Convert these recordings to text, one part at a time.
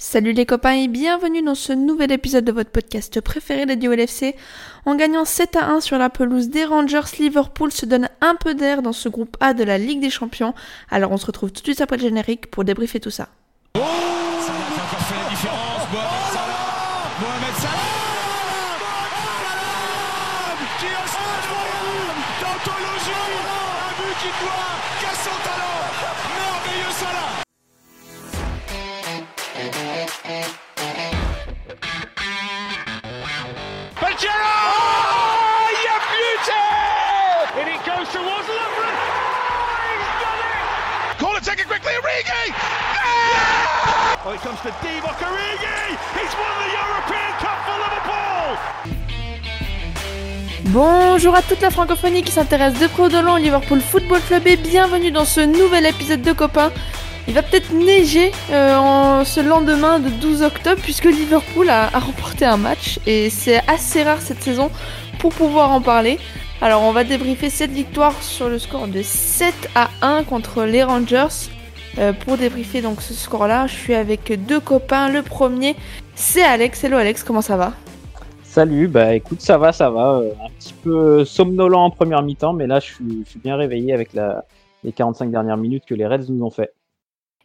Salut les copains et bienvenue dans ce nouvel épisode de votre podcast préféré dédié au LFC. En gagnant 7 à 1 sur la pelouse des Rangers, Liverpool se donne un peu d'air dans ce groupe A de la Ligue des Champions. Alors on se retrouve tout de suite après le générique pour débriefer tout ça. Oh Bonjour à toute la francophonie qui s'intéresse de près ou de loin Liverpool Football Club et bienvenue dans ce nouvel épisode de Copains. Il va peut-être neiger euh, ce lendemain de 12 octobre puisque Liverpool a remporté un match et c'est assez rare cette saison pour pouvoir en parler. Alors on va débriefer cette victoire sur le score de 7 à 1 contre les Rangers. Euh, pour débriefer donc ce score-là, je suis avec deux copains. Le premier, c'est Alex. Hello Alex, comment ça va? Salut, bah écoute, ça va, ça va. euh, un petit peu somnolent en première mi-temps, mais là je suis, je suis bien réveillé avec la, les 45 dernières minutes que les Reds nous ont fait.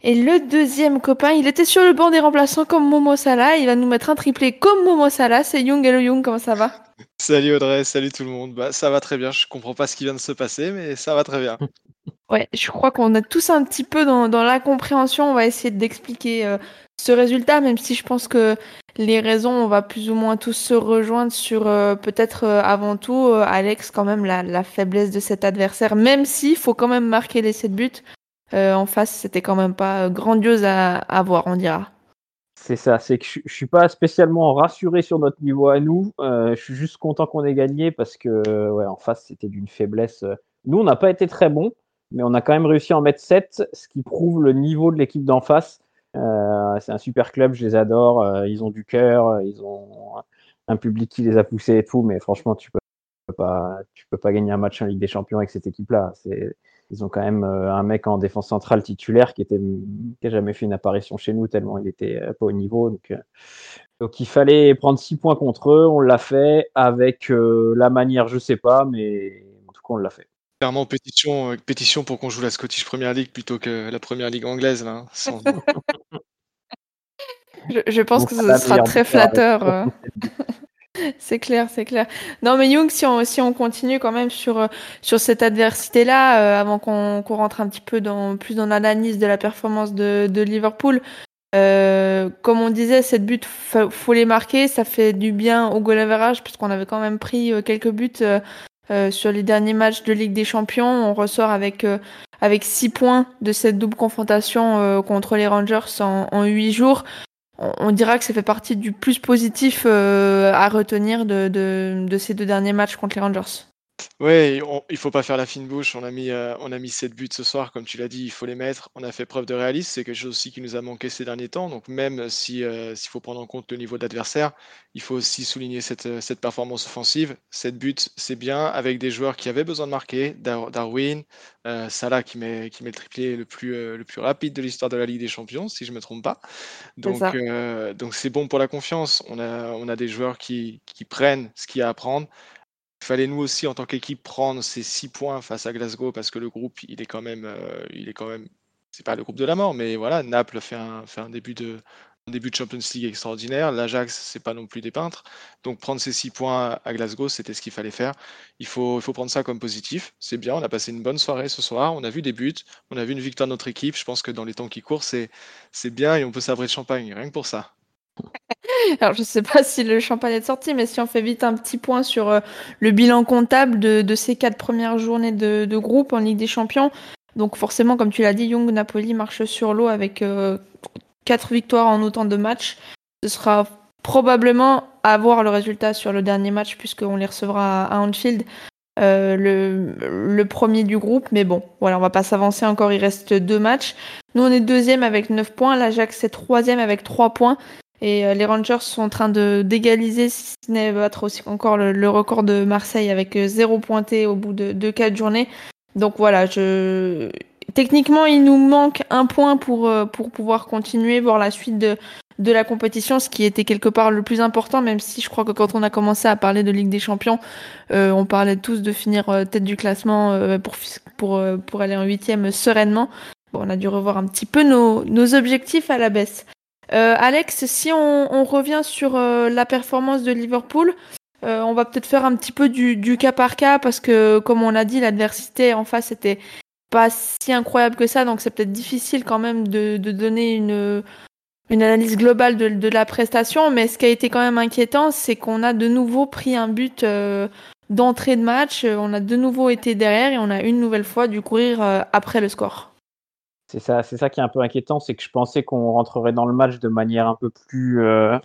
Et le deuxième copain, il était sur le banc des remplaçants comme Momo Salah. Il va nous mettre un triplé comme Momo Salah. C'est Young. Hello Young, comment ça va? Salut Audrey, salut tout le monde. Bah, ça va très bien, je comprends pas ce qui vient de se passer, mais ça va très bien. Ouais, je crois qu'on a tous un petit peu dans, dans l'incompréhension. On va essayer d'expliquer euh, ce résultat, même si je pense que les raisons, on va plus ou moins tous se rejoindre sur euh, peut-être euh, avant tout, Alex, quand même, la, faiblesse de cet adversaire, même s'il faut quand même marquer les 7 buts. En face, c'était quand même pas grandiose à, voir, on dira. C'est ça, c'est que je, je suis pas spécialement rassuré sur notre niveau à nous. je suis juste content qu'on ait gagné parce que ouais, en face c'était d'une faiblesse. Nous, on n'a pas été très bons, mais on a quand même réussi à en mettre 7, ce qui prouve le niveau de l'équipe d'en face. Euh, c'est un super club, je les adore. euh, ils ont du cœur, ils ont un public qui les a poussés et tout, mais franchement, tu peux pas, tu peux pas gagner un match en Ligue des Champions avec cette équipe-là. Ils ont quand même euh, un mec en défense centrale titulaire qui était qui a jamais fait une apparition chez nous tellement il était pas au niveau. Donc, il fallait prendre six points contre eux. On l'a fait avec la manière, je sais pas, mais en tout cas on l'a fait. Clairement, pétition, euh, pétition pour qu'on joue la Scottish Premier League plutôt que la Première Ligue anglaise. Là, hein, sans- Je, je pense que ça ce sera très flatteur. euh. 37 C'est clair, c'est clair. Non, mais Young, si on, si on continue quand même sur, euh, sur cette adversité-là, euh, avant qu'on rentre un petit peu dans, plus dans l'analyse de la performance de, de Liverpool, euh, comme on disait, cette but, fa- faut les marquer. Ça fait du bien au goal average, puisqu'on avait quand même pris quelques buts euh, sur les derniers matchs de Ligue des Champions. On ressort avec, euh, avec six points de cette double confrontation euh, contre les Rangers en, en huit jours on, dira que ça fait partie du plus positif euh, à retenir de ces deux derniers matchs contre les Rangers. Ouais, on- il faut pas faire la fine bouche. On a mis, euh, on a mis 7 buts ce soir, comme tu l'as dit, il faut les mettre. On a fait preuve de réalisme, c'est quelque chose aussi qui nous a manqué ces derniers temps. Donc même si euh, s'il faut prendre en compte le niveau de l'adversaire, il faut aussi souligner cette, euh, cette performance offensive. 7 buts, c'est bien, avec des joueurs qui avaient besoin de marquer. Dar- Darwin, euh, Salah qui met, qui met le triplé le plus, le plus rapide de l'histoire de la Ligue des Champions, si je me trompe pas. Donc ça. donc c'est bon pour la confiance. On a, on a des joueurs qui, qui prennent ce qu'il y a à prendre. Fallait nous aussi en tant qu'équipe prendre ces six points face à Glasgow parce que le groupe il est quand même euh, il est quand même c'est pas le groupe de la mort mais voilà Naples fait un, fait un début de début de Champions League extraordinaire. l'Ajax c'est pas non plus des peintres. Donc prendre ces six points à Glasgow c'était ce qu'il fallait faire. Il faut il faut prendre ça comme positif. C'est bien on a passé une bonne soirée ce soir. On a vu des buts. On a vu une victoire de notre équipe. Je pense que dans les temps qui courent c'est c'est bien et on peut sabrer de champagne. Rien que pour ça Alors je sais pas si le champagne est sorti, mais si on fait vite un petit point sur euh, le bilan comptable de, ces quatre premières journées de, groupe en Ligue des Champions. Donc forcément, comme tu l'as dit, Young Napoli marche sur l'eau avec euh, quatre victoires en autant de matchs. Ce sera probablement à voir le résultat sur le dernier match puisqu'on les recevra à Anfield. euh, le, le premier du groupe, mais bon, voilà, on va pas s'avancer encore, il reste deux matchs. Nous, on est deuxième avec 9 points, l'Ajax est troisième avec 3 points, et euh, les Rangers sont en train de d'égaliser, si ce n'est battre aussi encore le, record de Marseille avec euh, zéro pointé au bout de, de 4 journées. Donc voilà, je... techniquement, il nous manque un point pour, euh, pour pouvoir continuer, voir la suite de, de la compétition, ce qui était quelque part le plus important, même si je crois que quand on a commencé à parler de Ligue des Champions, euh, on parlait tous de finir euh, tête du classement euh, pour, pour, pour aller en huitième sereinement. Bon, on a dû revoir un petit peu nos, nos objectifs à la baisse. Alex, si on, revient sur la performance de Liverpool, on va peut-être faire un petit peu du, cas par cas parce que, comme on l'a dit, l'adversité en face était pas si incroyable que ça, donc c'est peut-être difficile quand même de, de donner une, une analyse globale de, la prestation, mais ce qui a été quand même inquiétant, c'est qu'on a de nouveau pris un but euh, d'entrée de match, on a de nouveau été derrière et on a une nouvelle fois dû courir euh, après le score. C'est ça, c'est ça qui est un peu inquiétant, c'est que je pensais qu'on rentrerait dans le match de manière un peu plus, euh,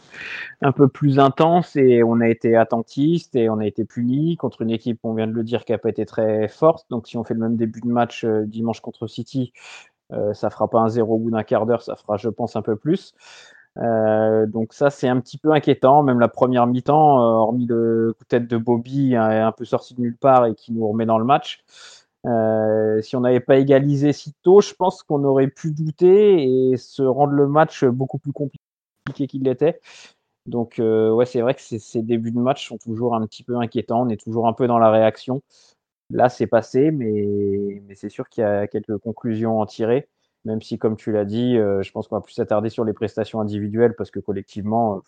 intense et on a été attentiste et on a été puni contre une équipe, on vient de le dire, qui n'a pas été très forte. Donc si on fait le même début de match dimanche contre City, euh, ça fera pas un zéro au bout d'un quart d'heure, ça fera, je pense, un peu plus. Euh, donc ça, c'est un petit peu inquiétant. Même la première mi-temps, euh, hormis le coup de tête de Bobby, un peu sorti de nulle part et qui nous remet dans le match. Si on n'avait pas égalisé si tôt, je pense qu'on aurait pu douter et se rendre le match beaucoup plus compliqué qu'il l'était. Donc ouais, c'est vrai que ces débuts de match sont toujours un petit peu inquiétants. On est toujours un peu dans la réaction. Là, c'est passé, mais, c'est sûr qu'il y a quelques conclusions à en tirer, même si, comme tu l'as dit, euh, je pense qu'on va plus s'attarder sur les prestations individuelles parce que collectivement, euh,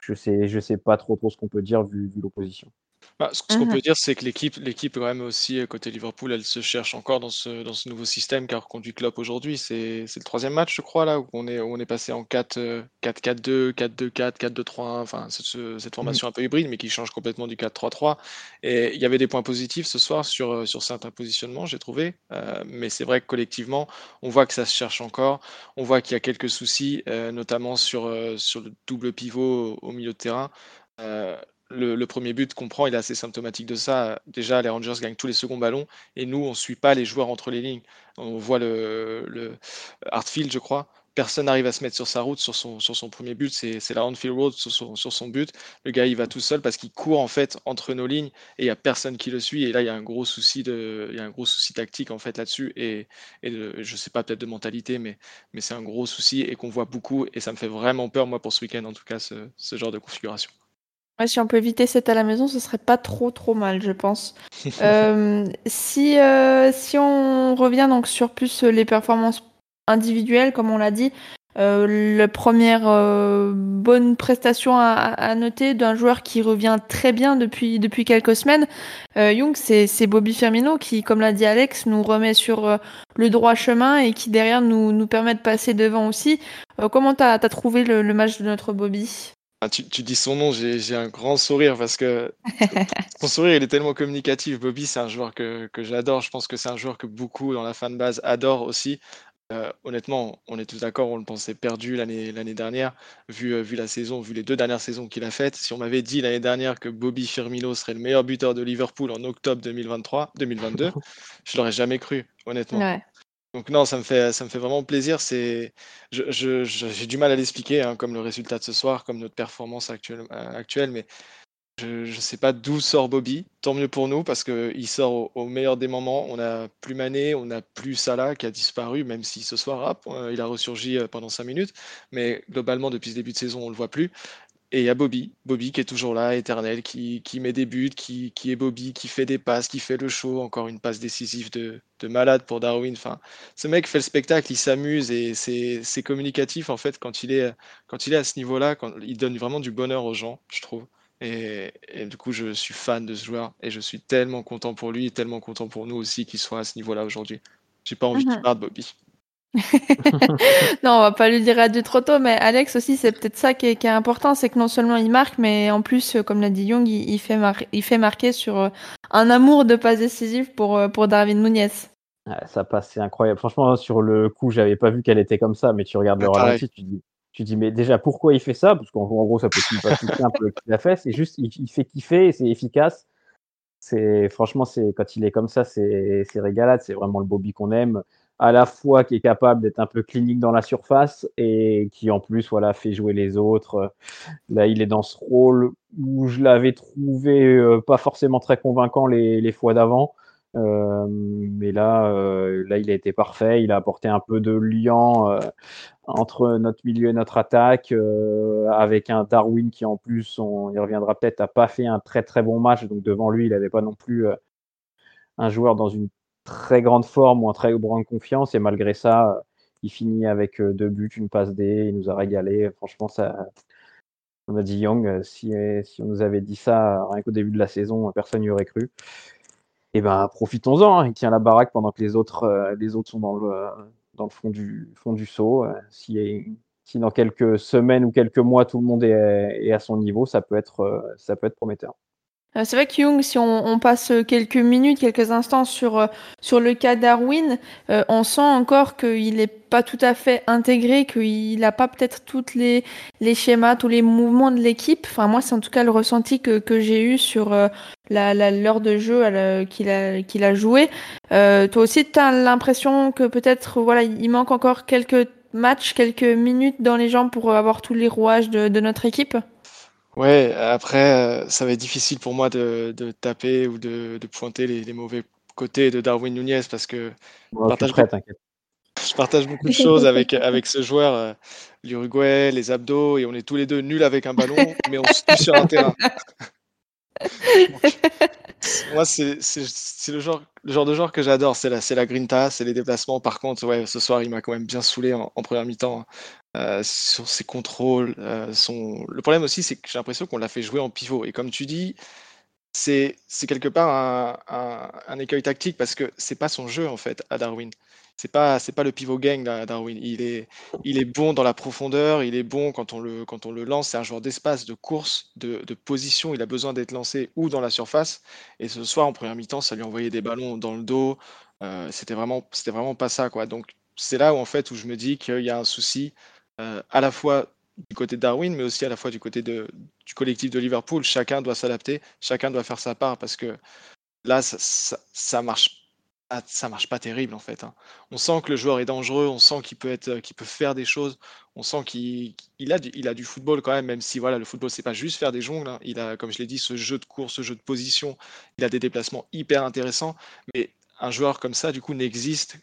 je sais, je sais pas trop, trop ce qu'on peut dire vu l'opposition. Bah, ce qu'on peut mmh dire, c'est que l'équipe, l'équipe quand même aussi euh, côté Liverpool, elle se cherche encore dans ce, dans ce nouveau système qu'a reconduit Klopp aujourd'hui. C'est, c'est le troisième match, je crois, là, où on est, on est passé en 4, 4-4-2, 4-2-4, 4-2-3, enfin, cette, cette mmh formation un peu hybride, mais qui change complètement du 4-3-3. Et il y avait des points positifs ce soir sur, euh, sur certains positionnements, j'ai trouvé. Euh, mais c'est vrai que collectivement, on voit que ça se cherche encore. On voit qu'il y a quelques soucis, notamment sur, sur le double pivot au, au milieu de terrain le, premier but qu'on prend, il est assez symptomatique de ça. Déjà, les Rangers gagnent tous les seconds ballons et nous, on ne suit pas les joueurs entre les lignes. On voit le, le Hartfield, je crois. Personne n'arrive à se mettre sur sa route sur son, premier but. C'est la Anfield Road sur son, but. Le gars, il va tout seul parce qu'il court en fait entre nos lignes et il n'y a personne qui le suit. Et là, il y a un gros souci, de, il y a un gros souci tactique en fait là-dessus. Et, je sais pas, peut-être de mentalité, mais, c'est un gros souci et qu'on voit beaucoup. Et ça me fait vraiment peur, moi, pour ce week-end, en tout cas, ce genre de configuration si on peut éviter cette à la maison, ce serait pas trop trop mal, je pense. Euh, si, euh, si on revient donc sur plus euh, les performances individuelles, comme on l'a dit, la première bonne prestation à, noter d'un joueur qui revient très bien depuis, depuis quelques semaines, Young, c'est Bobby Firmino qui, comme l'a dit Alex, nous remet sur le droit chemin et qui derrière nous, nous permet de passer devant aussi. comment t'as as trouvé le match de notre Bobby? Ah, tu, dis son nom, j'ai un grand sourire parce que son sourire, il est tellement communicatif. Bobby, c'est un joueur que, j'adore. Je pense que c'est un joueur que beaucoup dans la fanbase adorent aussi. Euh, honnêtement, on est tous d'accord, on le pensait perdu l'année dernière, vu, euh, vu la saison, vu les deux dernières saisons qu'il a faites. Si on m'avait dit l'année dernière que Bobby Firmino serait le meilleur buteur de Liverpool en octobre 2023, 2022, je l'aurais jamais cru, honnêtement. Donc non, ça me fait, vraiment plaisir. C'est, j'ai du mal à l'expliquer, hein, comme le résultat de ce soir, comme notre performance actuelle, euh, actuelle mais je ne sais pas d'où sort Bobby. Tant mieux pour nous parce qu'il sort au, meilleur des moments. On a plus Mané, on n'a plus Salah qui a disparu, même si ce soir, euh, il a ressurgi euh, pendant 5 minutes. Mais globalement, depuis ce début de saison, on ne le voit plus. Et il y a Bobby, Bobby qui est toujours là, éternel, qui, qui met des buts, qui, qui, est Bobby, qui fait des passes, qui fait le show, encore une passe décisive de, de malade pour Darwin. Enfin, ce mec fait le spectacle, il s'amuse et c'est communicatif en fait quand il est, quand il est à ce niveau-là, il donne vraiment du bonheur aux gens, je trouve. Et, et, du coup, je suis fan de ce joueur et je suis tellement content pour lui et tellement content pour nous aussi qu'il soit à ce niveau-là aujourd'hui. J'ai pas envie qu'il mhm. parte, Bobby. non, on va pas lui dire adieu trop tôt, mais Alex aussi, c'est peut-être ça qui est, important, c'est que non seulement il marque, mais en plus, comme l'a dit Young, il, fait, il fait marquer sur euh, un amour de passe décisive pour, euh, pour Darwin Nunez. ça passe, c'est incroyable. Franchement, sur le coup, j'avais pas vu qu'elle était comme ça, mais tu regardes le ralenti, tu dis, tu dis, mais déjà, pourquoi il fait ça? Parce qu'en gros, ça peut pas tout simple qu'il a fait, c'est juste, il, il fait kiffer, c'est efficace. C'est franchement, c'est quand il est comme ça, c'est régalade, c'est vraiment le Bobby qu'on aime à la fois qui est capable d'être un peu clinique dans la surface et qui en plus voilà fait jouer les autres. Là, il est dans ce rôle où je l'avais trouvé euh, pas forcément très convaincant les, les fois d'avant. mais là, là, il a été parfait. Il a apporté un peu de lien entre notre milieu et notre attaque, avec un Darwin qui, en plus, on y reviendra peut-être, n'a pas fait un très très bon match. Donc devant lui, il n'avait pas non plus un joueur dans une très grande forme ou un très grande confiance. Et malgré ça, il finit avec deux buts, une passe D. Il nous a régalé. Franchement, ça, on a dit Young, si, si, on nous avait dit ça rien qu'au début de la saison, personne n'y aurait cru. Et eh ben profitons-en, hein. il tient la baraque pendant que les autres, euh, les autres sont dans le, fond du, fond. Euh, si, dans quelques semaines ou quelques mois tout le monde est, est à son niveau, ça peut être, euh, ça peut être prometteur. Euh, c'est vrai que Young, si on, on, passe quelques minutes, quelques instants sur, euh, sur le cas Darwin, euh, on sent encore qu'il n'est pas tout à fait intégré, qu'il n'a pas peut-être tous les, les schémas, tous les mouvements de l'équipe. Enfin, moi, c'est en tout cas le ressenti que, que j'ai eu sur la, la, l'heure de jeu qu'il a, qu'il a joué. toi aussi, tu as l'impression que peut-être voilà, il manque encore quelques matchs, quelques minutes dans les jambes pour avoir tous les rouages de, de notre équipe? Ouais, après, euh, ça va être difficile pour moi de, de taper ou de, de pointer les, les, mauvais côtés de Darwin Nunez parce que je, partage prêt, beaucoup, je, partage beaucoup, de choses avec, avec ce joueur, euh, l'Uruguay, les abdos, et on est tous les deux nuls avec un ballon, mais on se tue sur un terrain. moi, c'est le genre, genre de joueur que j'adore, c'est la, la grinta, c'est les déplacements. Par contre, ouais, ce soir, il m'a quand même bien saoulé en, première mi-temps. Euh, sur ses contrôles. Euh. Le problème aussi, c'est que j'ai l'impression qu'on l'a fait jouer en pivot. Et comme tu dis, c'est quelque part un, écueil tactique parce que c'est pas son jeu en fait à Darwin. C'est pas c'est pas le pivot gang à Darwin. Il est il est bon dans la profondeur. Il est bon quand on le quand on le lance. C'est un joueur d'espace, de course, de, de, position. Il a besoin d'être lancé ou dans la surface. Et ce soir en première mi-temps, ça lui envoyait des ballons dans le dos. Euh, c'était vraiment c'était vraiment pas ça quoi. Donc c'est là où en fait où je me dis qu'il y a un souci euh, à la fois du côté de Darwin, mais aussi à la fois du côté du collectif de Liverpool. Chacun doit s'adapter, chacun doit faire sa part parce que là, ça, ça, marche. Ça marche pas terrible en fait. Hein. On sent que le joueur est dangereux, on sent qu'il peut être, qu'il peut faire des choses, on sent qu'il a du football quand même, même si voilà le football c'est pas juste faire des jongles. Hein. Il a, comme je l'ai dit, ce jeu de course, ce jeu de position, il a des déplacements hyper intéressants. Mais un joueur comme ça, du coup, n'existe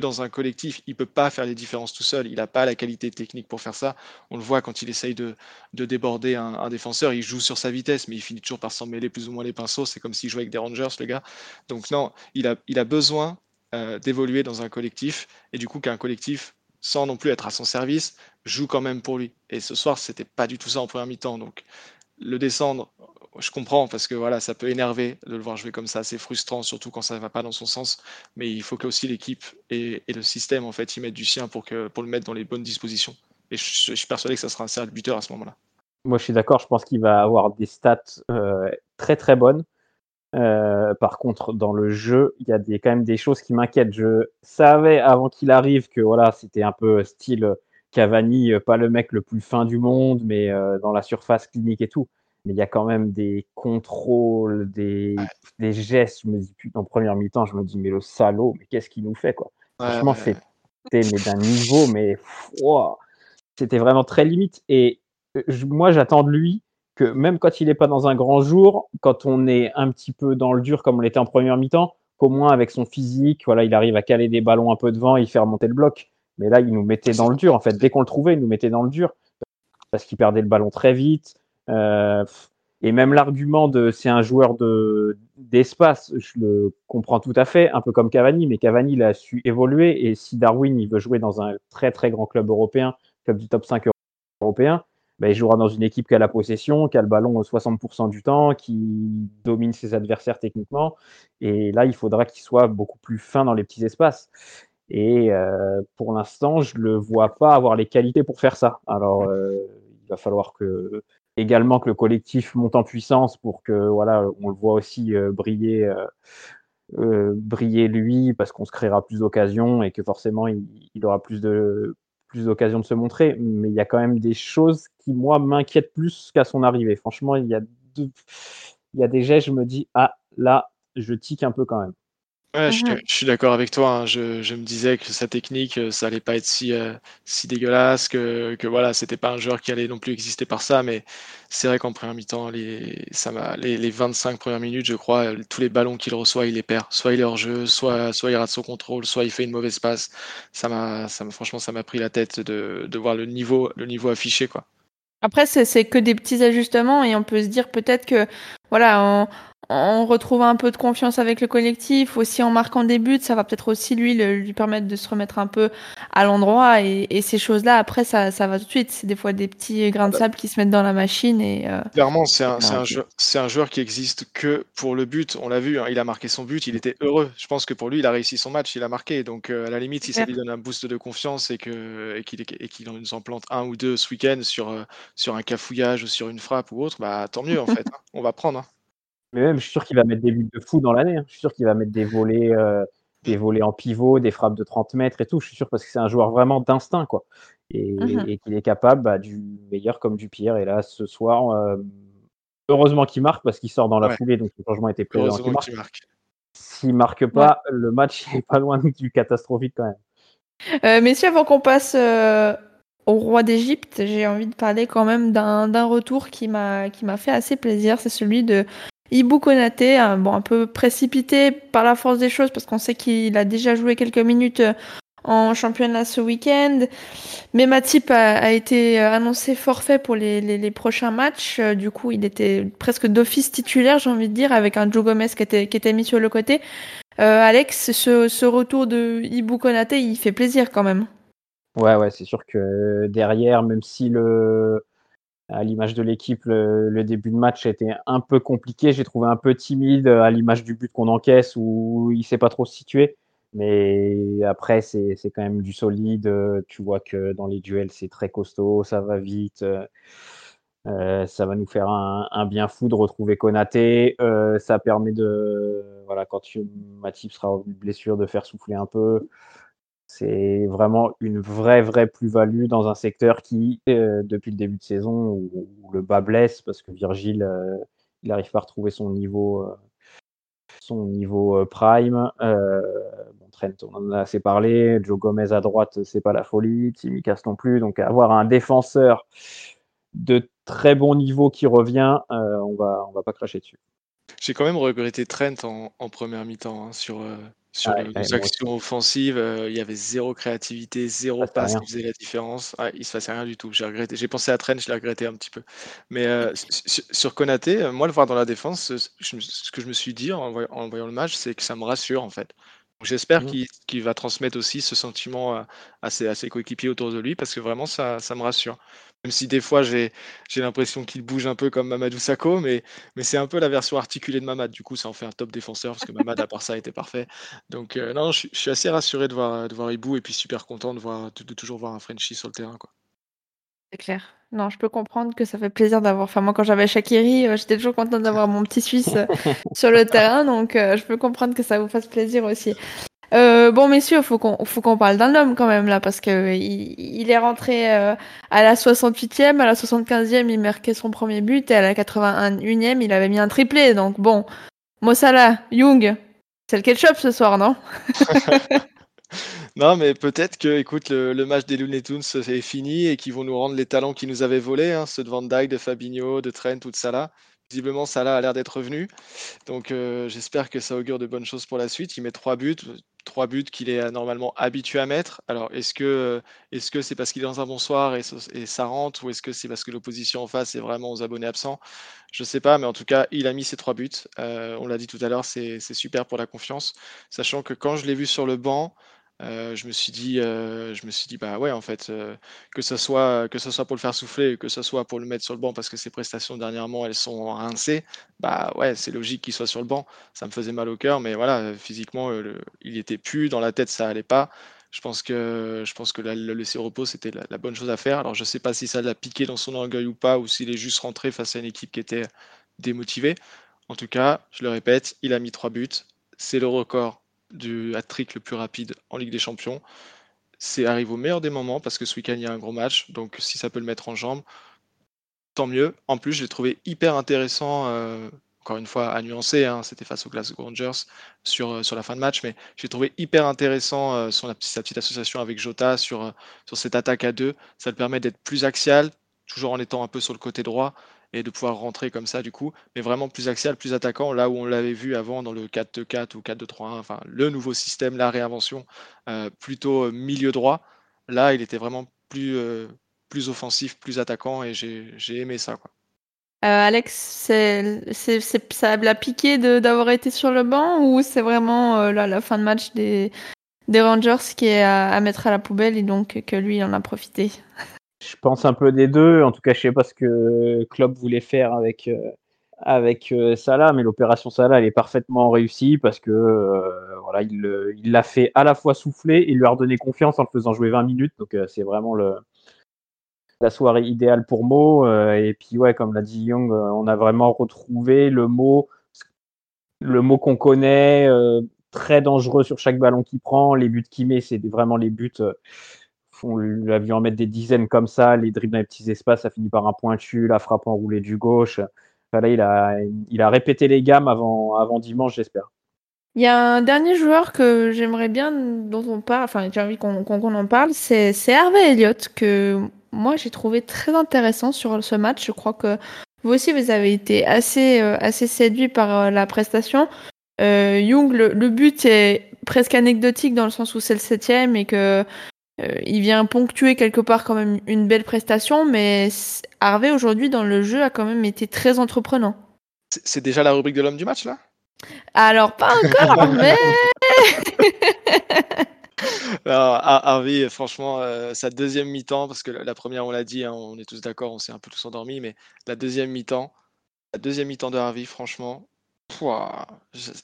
dans un collectif, il peut pas faire les différences tout seul. Il n'a pas la qualité technique pour faire ça. On le voit quand il essaye de, de déborder un, un, défenseur. Il joue sur sa vitesse, mais il finit toujours par s'en mêler plus ou moins les pinceaux. C'est comme s'il jouait avec des Rangers, le gars. Donc non, il a, il a besoin euh, d'évoluer dans un collectif. Et du coup, qu'un collectif, sans non plus être à son service, joue quand même pour lui. Et ce soir, c'était pas du tout ça en première mi-temps. Donc le descendre je comprends parce que voilà, ça peut énerver de le voir jouer comme ça, c'est frustrant, surtout quand ça ne va pas dans son sens. Mais il faut que aussi l'équipe et, le système en fait y mettent du sien pour, que, pour le mettre dans les bonnes dispositions. Et je, suis persuadé que ça sera un cercle buteur à ce moment-là. Moi, je suis d'accord. Je pense qu'il va avoir des stats euh, très très bonnes. Euh, par contre, dans le jeu, il y a des, quand même des choses qui m'inquiètent. Je savais avant qu'il arrive que voilà, c'était un peu style Cavani, pas le mec le plus fin du monde, mais euh, dans la surface clinique et tout mais il y a quand même des contrôles, des, des gestes. Je me dis, putain, en première mi-temps, je me dis, mais le salaud, mais qu'est-ce qu'il nous fait, quoi? Ouais, Franchement, ouais. c'était d'un niveau, mais wow, c'était vraiment très limite. Et euh, je, moi, j'attends de lui que même quand il n'est pas dans un grand jour, quand on est un petit peu dans le dur, comme on l'était en première mi-temps, qu'au moins avec son physique, voilà, il arrive à caler des ballons un peu devant, il fait remonter le bloc. Mais là, il nous mettait dans le dur, en fait. Dès qu'on le trouvait, il nous mettait dans le dur parce qu'il perdait le ballon très vite. Euh, et même l'argument de c'est un joueur de d'espace, je le comprends tout à fait, un peu comme Cavani, mais Cavani il a su évoluer et si Darwin il veut jouer dans un très très grand club européen, club du top 5 européen, ben, il jouera dans une équipe qui a la possession, qui a le ballon 60% du temps, qui domine ses adversaires techniquement. Et là, il faudra qu'il soit beaucoup plus fin dans les petits espaces. Et euh, pour l'instant, je ne le vois pas avoir les qualités pour faire ça. Alors, euh, il va falloir que également que le collectif monte en puissance pour que voilà, on le voit aussi euh, briller, euh, euh, briller lui, parce qu'on se créera plus d'occasions et que forcément il, aura plus de plus d'occasions de se montrer. Mais il y a quand même des choses qui moi m'inquiètent plus qu'à son arrivée. Franchement, il y a deux, il y a des gestes, je me dis ah là, je tique un peu quand même. Ouais, je, Mhm. je suis d'accord avec toi. hein. Je, je me disais que sa technique, euh, ça allait pas être si, euh, si dégueulasse, que, que voilà, c'était pas un joueur qui allait non plus exister par ça. Mais c'est vrai qu'en première mi-temps, les, ça m'a, les, les 25 premières minutes, je crois, euh, tous les ballons qu'il reçoit, il les perd. Soit il est hors jeu, soit, soit il rate son contrôle, soit il fait une mauvaise passe. Ça m'a, ça franchement, ça m'a pris la tête de, de voir le niveau, le niveau affiché, quoi. Après, c'est que des petits ajustements et on peut se dire peut-être que, voilà, en retrouvant un peu de confiance avec le collectif, aussi en marquant des buts, ça va peut-être aussi lui le- lui permettre de se remettre un peu à l'endroit et, et ces choses-là, après, ça, ça va tout de suite. C'est des fois des petits grains de sable qui se mettent dans la machine et euh, Clairement, c'est un, jeu- joueur qui existe que pour le but. On l'a vu, hein, il a marqué son but, il était heureux. Je pense que pour lui, il a réussi son match, il a marqué. Donc, euh, à la limite, si ça lui donne un boost de confiance et que et qu'il et qu'il en nous en plante un ou deux ce week-end sur, euh, sur un cafouillage ou sur une frappe ou autre, bah tant mieux en fait. hein. On va prendre. hein. Mais même, je suis sûr qu'il va mettre des buts de fou dans l'année. hein. Je suis sûr qu'il va mettre des volets, euh, des volets en pivot, des frappes de 30 mètres et tout. Je suis sûr parce que c'est un joueur vraiment d'instinct, quoi. Et, Mhm. et qu'il est capable bah, du meilleur comme du pire. Et là, ce soir, euh, heureusement qu'il marque parce qu'il sort dans la Ouais. foulée, donc le changement était présent. Heureusement marque. qu'il marque. S'il marque pas, le match est pas loin du catastrophique quand même. Euh, messieurs, avant qu'on passe au roi d'Égypte, j'ai envie de parler quand même d'un retour qui m'a fait assez plaisir. C'est celui de Ibou Konaté, un, bon, un peu précipité par la force des choses parce qu'on sait qu'il a déjà joué quelques minutes euh, en championnat ce week-end. Mais Matip a, été euh, annoncé forfait pour les, prochains matchs. Euh, Du coup, il était presque d'office titulaire, j'ai envie de dire, avec un Joe Gomez qui était, mis sur le côté. Euh, Alex, ce, retour de Ibou Konaté, il fait plaisir quand même. Ouais, ouais, c'est sûr que derrière, même si le, à l'image de l'équipe, le, début de match était un peu compliqué, j'ai trouvé un peu timide à l'image du but qu'on encaisse où il sait pas trop se situer. Mais après, c'est quand même du solide. Euh, Tu vois que dans les duels, c'est très costaud, ça va vite. Euh, euh, ça va nous faire un, bien fou de retrouver Konaté. Euh, ça permet de, voilà, quand Matip sera de blessure, de faire souffler un peu. C'est vraiment une vraie, vraie plus-value dans un secteur qui, euh, depuis le début de saison, où, le bas blesse parce que Virgile, euh, il n'arrive pas à retrouver son niveau, euh, son niveau prime. Trent, on en a assez parlé. Joe Gomez à droite, c'est pas la folie. Timicas non plus. Donc, avoir un défenseur de très bon niveau qui revient, on va, on va pas cracher dessus. J'ai quand même regretté Trent en, première mi-temps hein, sur, sur Ouais, moi actions offensives. euh, il y avait zéro créativité, zéro c'est passe qui faisait la différence. Ouais, il se passait rien du tout. J'ai regretté. J'ai pensé à Trent, je l'ai regretté un petit peu. Mais euh, su- su- sur Konaté, euh, moi le voir dans la défense, je ce que je me suis dit en, voy- en voyant le match, c'est que ça me rassure en fait. J'espère Mm. qu'il va transmettre aussi ce sentiment à, à ses, à ses coéquipiers autour de lui parce que vraiment ça, ça me rassure. Même si des fois j'ai l'impression qu'il bouge un peu comme Mamadou Sakho, mais, mais c'est un peu la version articulée de Mamad. Du coup, ça en fait un top défenseur parce que Mamad, à part ça, était parfait. Donc, euh, non, je, suis- assez rassuré de voir, de voir Ibou et puis super content de, voir, de, toujours voir un Frenchie sur le terrain. C'est clair. Non, je peux comprendre que ça fait plaisir d'avoir. Enfin, moi, quand j'avais Shakiri, euh, j'étais toujours contente d'avoir mon petit Suisse euh, sur le terrain, donc je peux comprendre que ça vous fasse plaisir aussi. Euh, bon, messieurs, faut qu'on faut qu'on parle d'un homme quand même là, parce que euh, il, il est rentré euh, à la 68e, à la 75e, il marquait son premier but, et à la 81e, il avait mis un triplé. Donc bon, Mossala, Young, c'est le ketchup ce soir, non? Non, mais peut-être que, écoute, le, le match des Looney Tunes est fini et qu'ils vont nous rendre les talents qu'ils nous avaient volés, hein, ceux de Van Dyke, de Fabinho, de Trent ou de Salah. Visiblement, Salah a l'air d'être revenu. Donc, euh, j'espère que ça augure de bonnes choses pour la suite. Il met trois buts, trois buts qu'il est euh, normalement habitué à mettre. Alors, est-ce que euh, est-ce que c'est parce qu'il est dans un bon soir et, ça- rentre, ou est-ce que c'est parce que l'opposition en face est vraiment aux abonnés absents? Je sais pas, mais en tout cas, il a mis ses trois buts. Euh, on l'a dit tout à l'heure, c'est super pour la confiance, sachant que quand je l'ai vu sur le banc. Euh, je me suis dit, euh, je me suis dit, bah ouais, en fait, euh, que ce soit, que soit pour le faire souffler, que ce soit pour le mettre sur le banc parce que ses prestations dernièrement, elles sont rincées, bah ouais, c'est logique qu'il soit sur le banc. Ça me faisait mal au cœur, mais voilà, physiquement, il était plus, dans la tête, ça allait pas. Je pense que, je pense que le laisser repos, c'était la, la bonne chose à faire. Alors, je sais pas si ça l'a piqué dans son orgueil ou pas, ou s'il est juste rentré face à une équipe qui était démotivée. En tout cas, je le répète, il a mis trois buts. C'est le record du hat-trick le plus rapide en Ligue des Champions. C'est arrive au meilleur des moments parce que ce week-end il y a un gros match, donc si ça peut le mettre en jambe, tant mieux. En plus, je l'ai trouvé hyper intéressant euh, encore une fois, à nuancer. Hein, c'était face aux Glasgow Rangers sur, sur la fin de match, mais j'ai trouvé hyper intéressant son, sa petite association avec Jota sur, sur cette attaque à deux. Ça le permet d'être plus axial, toujours en étant un peu sur le côté droit et de pouvoir rentrer comme ça du coup, mais vraiment plus axial, plus attaquant, là où on l'avait vu avant dans le 4-2-4 ou 4-2-3-1, enfin le nouveau système, la réinvention, plutôt milieu droit. Là, il était vraiment plus, plus offensif, plus attaquant et j'ai aimé ça. Euh, Alex, c'est, ça l'a piqué d'avoir été sur le banc ou c'est vraiment euh, la fin de match des, des Rangers qui est à, mettre à la poubelle et donc que lui en a profité? Je pense un peu des deux. En tout cas, je sais pas ce que Klopp voulait faire avec, euh, avec Salah, mais l'opération Salah elle est parfaitement réussie parce que voilà, il l'a fait à la fois souffler et lui a redonné confiance en le faisant jouer 20 minutes. Donc c'est vraiment le, la soirée idéale pour Mo. Euh, et puis, ouais, comme l'a dit Young, euh, on a vraiment retrouvé le mot, le mot qu'on connaît, euh, très dangereux sur chaque ballon qu'il prend. Les buts qu'il met, c'est vraiment les buts. On l'a vu en mettre des dizaines comme ça, les dribbles dans les petits espaces, ça finit par un pointu, la frappe enroulée du gauche. là, il a, il a répété les gammes avant, avant dimanche, j'espère. Il y a un dernier joueur que j'aimerais bien dont on parle, enfin j'ai envie qu'on en parle, c'est Hervé Elliott que moi j'ai trouvé très intéressant sur ce match. Je crois que vous aussi vous avez été assez euh, assez séduit par euh, la prestation. Euh, Young, le, but est presque anecdotique dans le sens où c'est le septième et que il vient ponctuer quelque part quand même une belle prestation, mais Harvey aujourd'hui dans le jeu a quand même été très entreprenant. C'est déjà la rubrique de l'homme du match là? Alors pas encore, mais Harvey, franchement, euh, sa deuxième mi-temps, parce que la première, on l'a dit, hein, on est tous d'accord, on s'est un peu tous endormis, mais la deuxième mi-temps, la deuxième mi-temps de Harvey, franchement,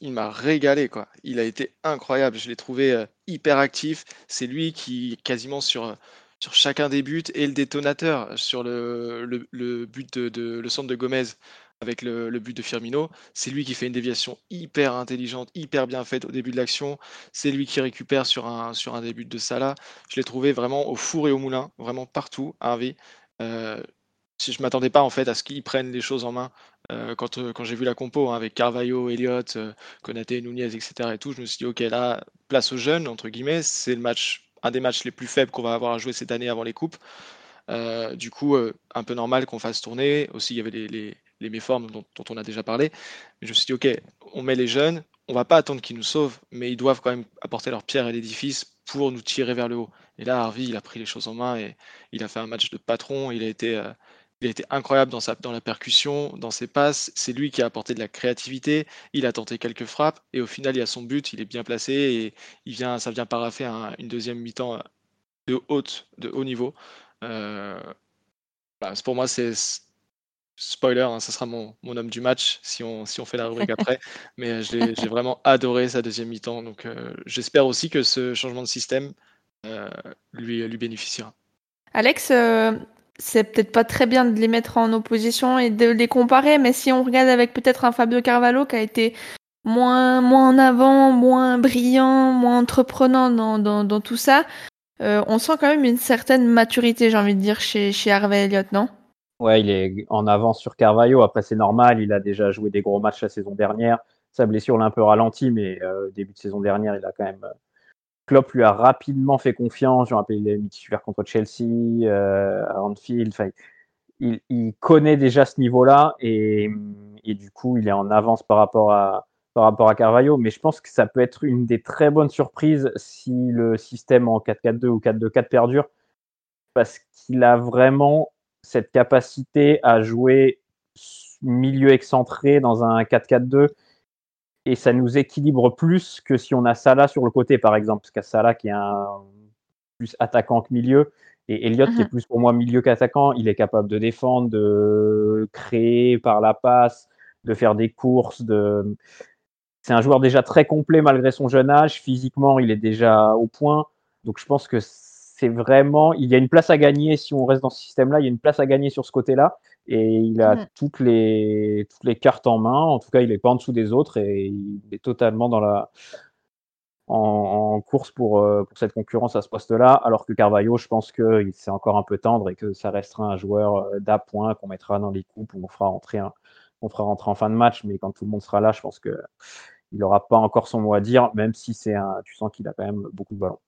il m'a régalé, quoi. Il a été incroyable. Je l'ai trouvé euh, hyper actif. C'est lui qui, quasiment sur, sur chacun des buts, est le détonateur. Sur le, le, but de, le centre de Gomez, avec le, but de Firmino. C'est lui qui fait une déviation hyper intelligente, hyper bien faite au début de l'action. C'est lui qui récupère sur un, sur un début de Salah. Je l'ai trouvé vraiment au four et au moulin, vraiment partout, Harvey. Euh, si je m'attendais pas en fait à ce qu'ils prennent les choses en main euh, quand, euh, quand j'ai vu la compo hein, avec Carvalho, Elliott, euh, Nunez, etc. Et tout, je me suis dit ok là place aux jeunes entre guillemets, c'est le match un des matchs les plus faibles qu'on va avoir à jouer cette année avant les coupes. du coup, un peu normal qu'on fasse tourner. Aussi, il y avait les, méformes dont, on a déjà parlé. Je me suis dit, ok, on met les jeunes, on va pas attendre qu'ils nous sauvent, mais ils doivent quand même apporter leur pierre à l'édifice pour nous tirer vers le haut. Et là, Harvey, il a pris les choses en main et il a fait un match de patron. Il a été, euh, il a été incroyable dans, sa, dans la percussion, dans ses passes. C'est lui qui a apporté de la créativité. Il a tenté quelques frappes et au final, il a son but. Il est bien placé et il vient, ça vient paraffer une deuxième mi-temps de haute, de haut niveau. Euh, bah, pour moi, c'est spoiler, hein, ça sera mon, homme du match si on, si on fait la rubrique après. Mais euh, j'ai vraiment adoré sa deuxième mi-temps. Donc euh, j'espère aussi que ce changement de système euh, lui, lui bénéficiera. Alex, c'est peut-être pas très bien de les mettre en opposition et de les comparer, mais si on regarde avec peut-être un Fabio Carvalho qui a été moins, moins en avant, moins brillant, moins entreprenant dans, dans, tout ça, on sent quand même une certaine maturité, j'ai envie de dire, chez, Harvey Elliott, non? Ouais, il est en avance sur Carvalho. Après, c'est normal. Il a déjà joué des gros matchs la saison dernière. Sa blessure l'a un peu ralenti, mais euh, début de saison dernière, il a quand même. Klopp lui a rapidement fait confiance. Je me rappelle, il a mis titulaire contre Chelsea, euh, Anfield. Il, connaît déjà ce niveau-là et, et, du coup, il est en avance par rapport à par rapport à Carvalho. Mais je pense que ça peut être une des très bonnes surprises si le système en 4-4-2 ou 4-2-4 perdure, parce qu'il a vraiment cette capacité à jouer milieu excentré dans un 4-4-2 et ça nous équilibre plus que si on a Salah sur le côté par exemple parce qu'il y a Salah qui est un plus attaquant que milieu et Elliott qui est mhm. plus pour moi milieu qu'attaquant. Il est capable de défendre de créer par la passe de faire des courses de c'est un joueur déjà très complet malgré son jeune âge. Physiquement il est déjà au point. Donc je pense que c'est vraiment, il y a une place à gagner si on reste dans ce système-là, il y a une place à gagner sur ce côté-là, et il a mm. toutes, les, toutes les cartes en main. En tout cas, il n'est pas en dessous des autres et il est totalement dans la, en, course pour, euh, pour, cette concurrence à ce poste-là, alors que Carvalho, je pense que c'est encore un peu tendre et que ça restera un joueur euh, d'appoint qu'on mettra dans les coupes où on fera entrer un, on fera rentrer en fin de match, mais quand tout le monde sera là, je pense que il n'aura pas encore son mot à dire, même si c'est un, tu sens qu'il a quand même beaucoup de ballons.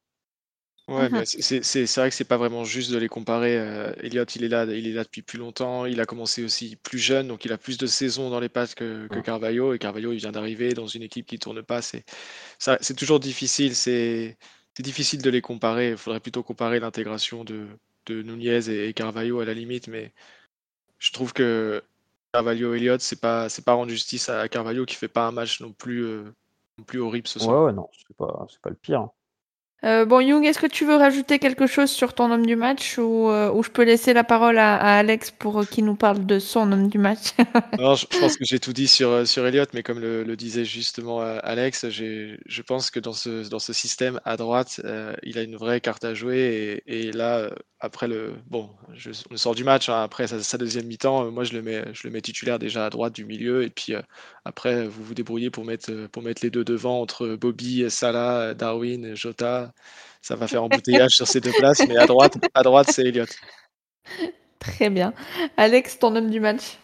Ouais, mais c'est vrai que c'est pas vraiment juste de les comparer. euh, Elliott, il est là, il est là depuis plus longtemps. Il a commencé aussi plus jeune, donc il a plus de saisons dans les pattes que, que Ouais. Carvalho. Et Carvalho, il vient d'arriver dans une équipe qui tourne pas. C'est toujours difficile. C'est c'est difficile de les comparer. Il faudrait plutôt comparer l'intégration de, de Nunez et, et Carvalho à la limite. Mais je trouve que Carvalho Elliott, c'est pas c'est pas rendre justice à Carvalho qui fait pas un match non plus euh, non plus horrible ce soir. Ouais, ouais, non, c'est pas, c'est pas le pire. Euh, bon, Young, est-ce que tu veux rajouter quelque chose sur ton homme du match ou, euh, ou je peux laisser la parole à, à Alex pour euh, qu'il nous parle de son homme du match Non, je, pense que j'ai tout dit sur, euh, sur Elliott, mais comme le, le disait justement Alex, je pense que dans ce, dans ce système à droite, il a une vraie carte à jouer. Et, et là, après le. Bon, je, on sort du match, hein, après sa, sa deuxième mi-temps, euh, moi je le, mets, je le mets titulaire déjà à droite du milieu. Et puis euh, après, vous vous débrouillez pour mettre, euh, pour mettre les deux devant entre Bobby, Salah, Darwin, Jota. Ça va faire embouteillage sur ces deux places, mais à droite, à droite c'est Elliott. Très bien. Alex, ton homme du match?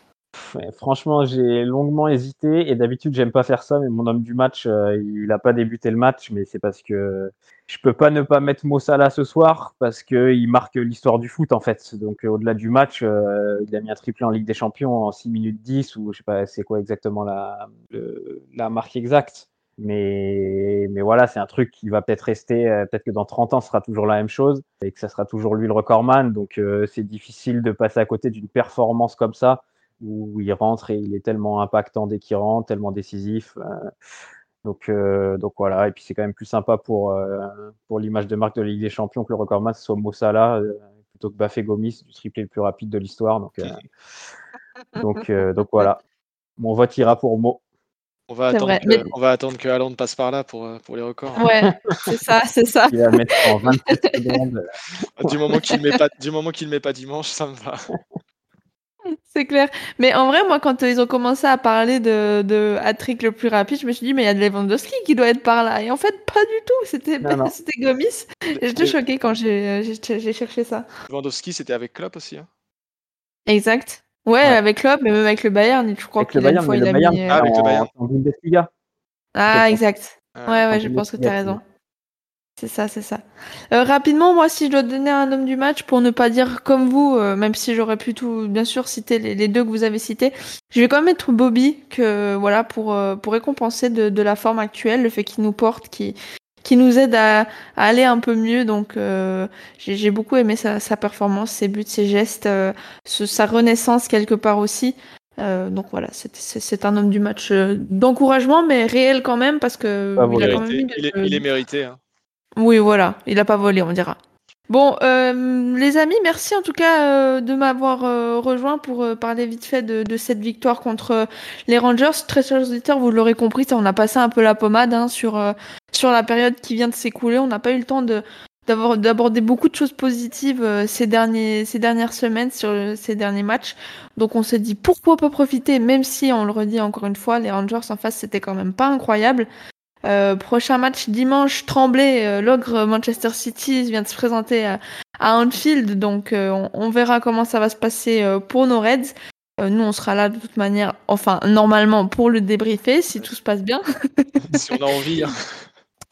Ouais, franchement, j'ai longuement hésité et d'habitude, j'aime pas faire ça, mais mon homme du match, euh, il a pas débuté le match, mais c'est parce que je peux pas ne pas mettre Mo Salah ce soir parce que il marque l'histoire du foot en fait. Donc euh, au-delà du match, euh, il a mis un triplé en Ligue des Champions en 6 minutes 10 ou je sais pas c'est quoi exactement la, la marque exacte. Mais, mais voilà, c'est un truc qui va peut-être rester, euh, peut-être que dans 30 ans, ce sera toujours la même chose et que ça sera toujours lui le recordman. Donc c'est difficile de passer à côté d'une performance comme ça où il rentre et il est tellement impactant dès qu'il rentre, tellement décisif. Donc, euh, donc voilà, et puis c'est quand même plus sympa pour, euh, pour l'image de marque de la Ligue des Champions que le recordman soit Mo Salah euh, plutôt que Bafé Gomis, du triplé le plus rapide de l'histoire. Donc, euh, donc, euh, donc voilà, mon vote ira pour Mo. On va, attendre vrai, que, mais- on va attendre que passe par là pour, pour les records. Ouais, c'est ça, c'est ça. Il va mettre en 27 secondes. Du moment qu'il met pas, du moment qu'il met pas dimanche, ça me va. C'est clair. Mais en vrai, moi, quand euh, ils ont commencé à parler de, de hat-trick le plus rapide, je me suis dit, mais il y a de Lewandowski qui doit être par là. Et en fait, pas du tout. C'était Non, non. c'était Gomis. J'étais choquée quand j'ai euh, j'ai- j'ai cherché ça. Lewandowski, c'était avec Klopp aussi. hein. Exact. Ouais, Ouais. avec Klopp, mais même avec le Bayern, je crois Avec le qu'il a une Bayern, fois, mais il le a Bayern, mis... euh, Ah, avec le en- Bayern. en Bundesliga. Ah, exact. Euh, Ouais, ouais, en je pense que tu Bundesliga, as raison. C'est ça, c'est ça. Euh, rapidement, moi, si je dois donner un homme du match, pour ne pas dire comme vous, euh, même si j'aurais pu tout, bien sûr, citer les, les deux que vous avez cités, je vais quand même mettre Bobby, que voilà, pour euh, pour récompenser de, de la forme actuelle, le fait qu'il nous porte, qui qui nous aide à, à aller un peu mieux. Donc, euh, j'ai beaucoup aimé sa, sa performance, ses buts, ses gestes, euh, ce- sa renaissance quelque part aussi. Euh, donc voilà, c'est- un homme du match euh, d'encouragement, mais réel quand même, parce que Pas il a volé. quand même il, est, il est mérité. hein. Oui, voilà, il a pas volé, on dira. Bon, euh, les amis, merci en tout cas euh, de m'avoir euh, rejoint pour euh, parler vite fait de, cette victoire contre les Rangers. Très chers auditeurs, vous l'aurez compris, ça, on a passé un peu la pommade hein, sur sur la période qui vient de s'écouler. On n'a pas eu le temps de d'avoir d'aborder beaucoup de choses positives ces derniers ces dernières semaines sur ces derniers matchs. Donc on s'est dit pourquoi pas profiter, même si on le redit encore une fois, les Rangers en face c'était quand même pas incroyable. Euh, prochain match dimanche, Tremblay, euh, l'ogre Manchester City vient de se présenter à, à Anfield, donc euh, on, on verra comment ça va se passer euh, pour nos Reds. Euh, nous, on sera là de toute manière, enfin normalement pour le débriefer si tout se passe bien. si on a envie. hein.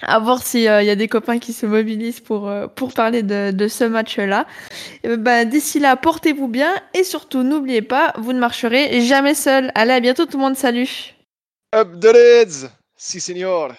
À voir s'il y a des copains qui se mobilisent pour, euh, pour parler de, de ce match-là. Bah, D'ici là, portez-vous bien et surtout, n'oubliez pas, vous ne marcherez jamais seul. Allez, à bientôt tout le monde, salut Up the Reds! Si, signor!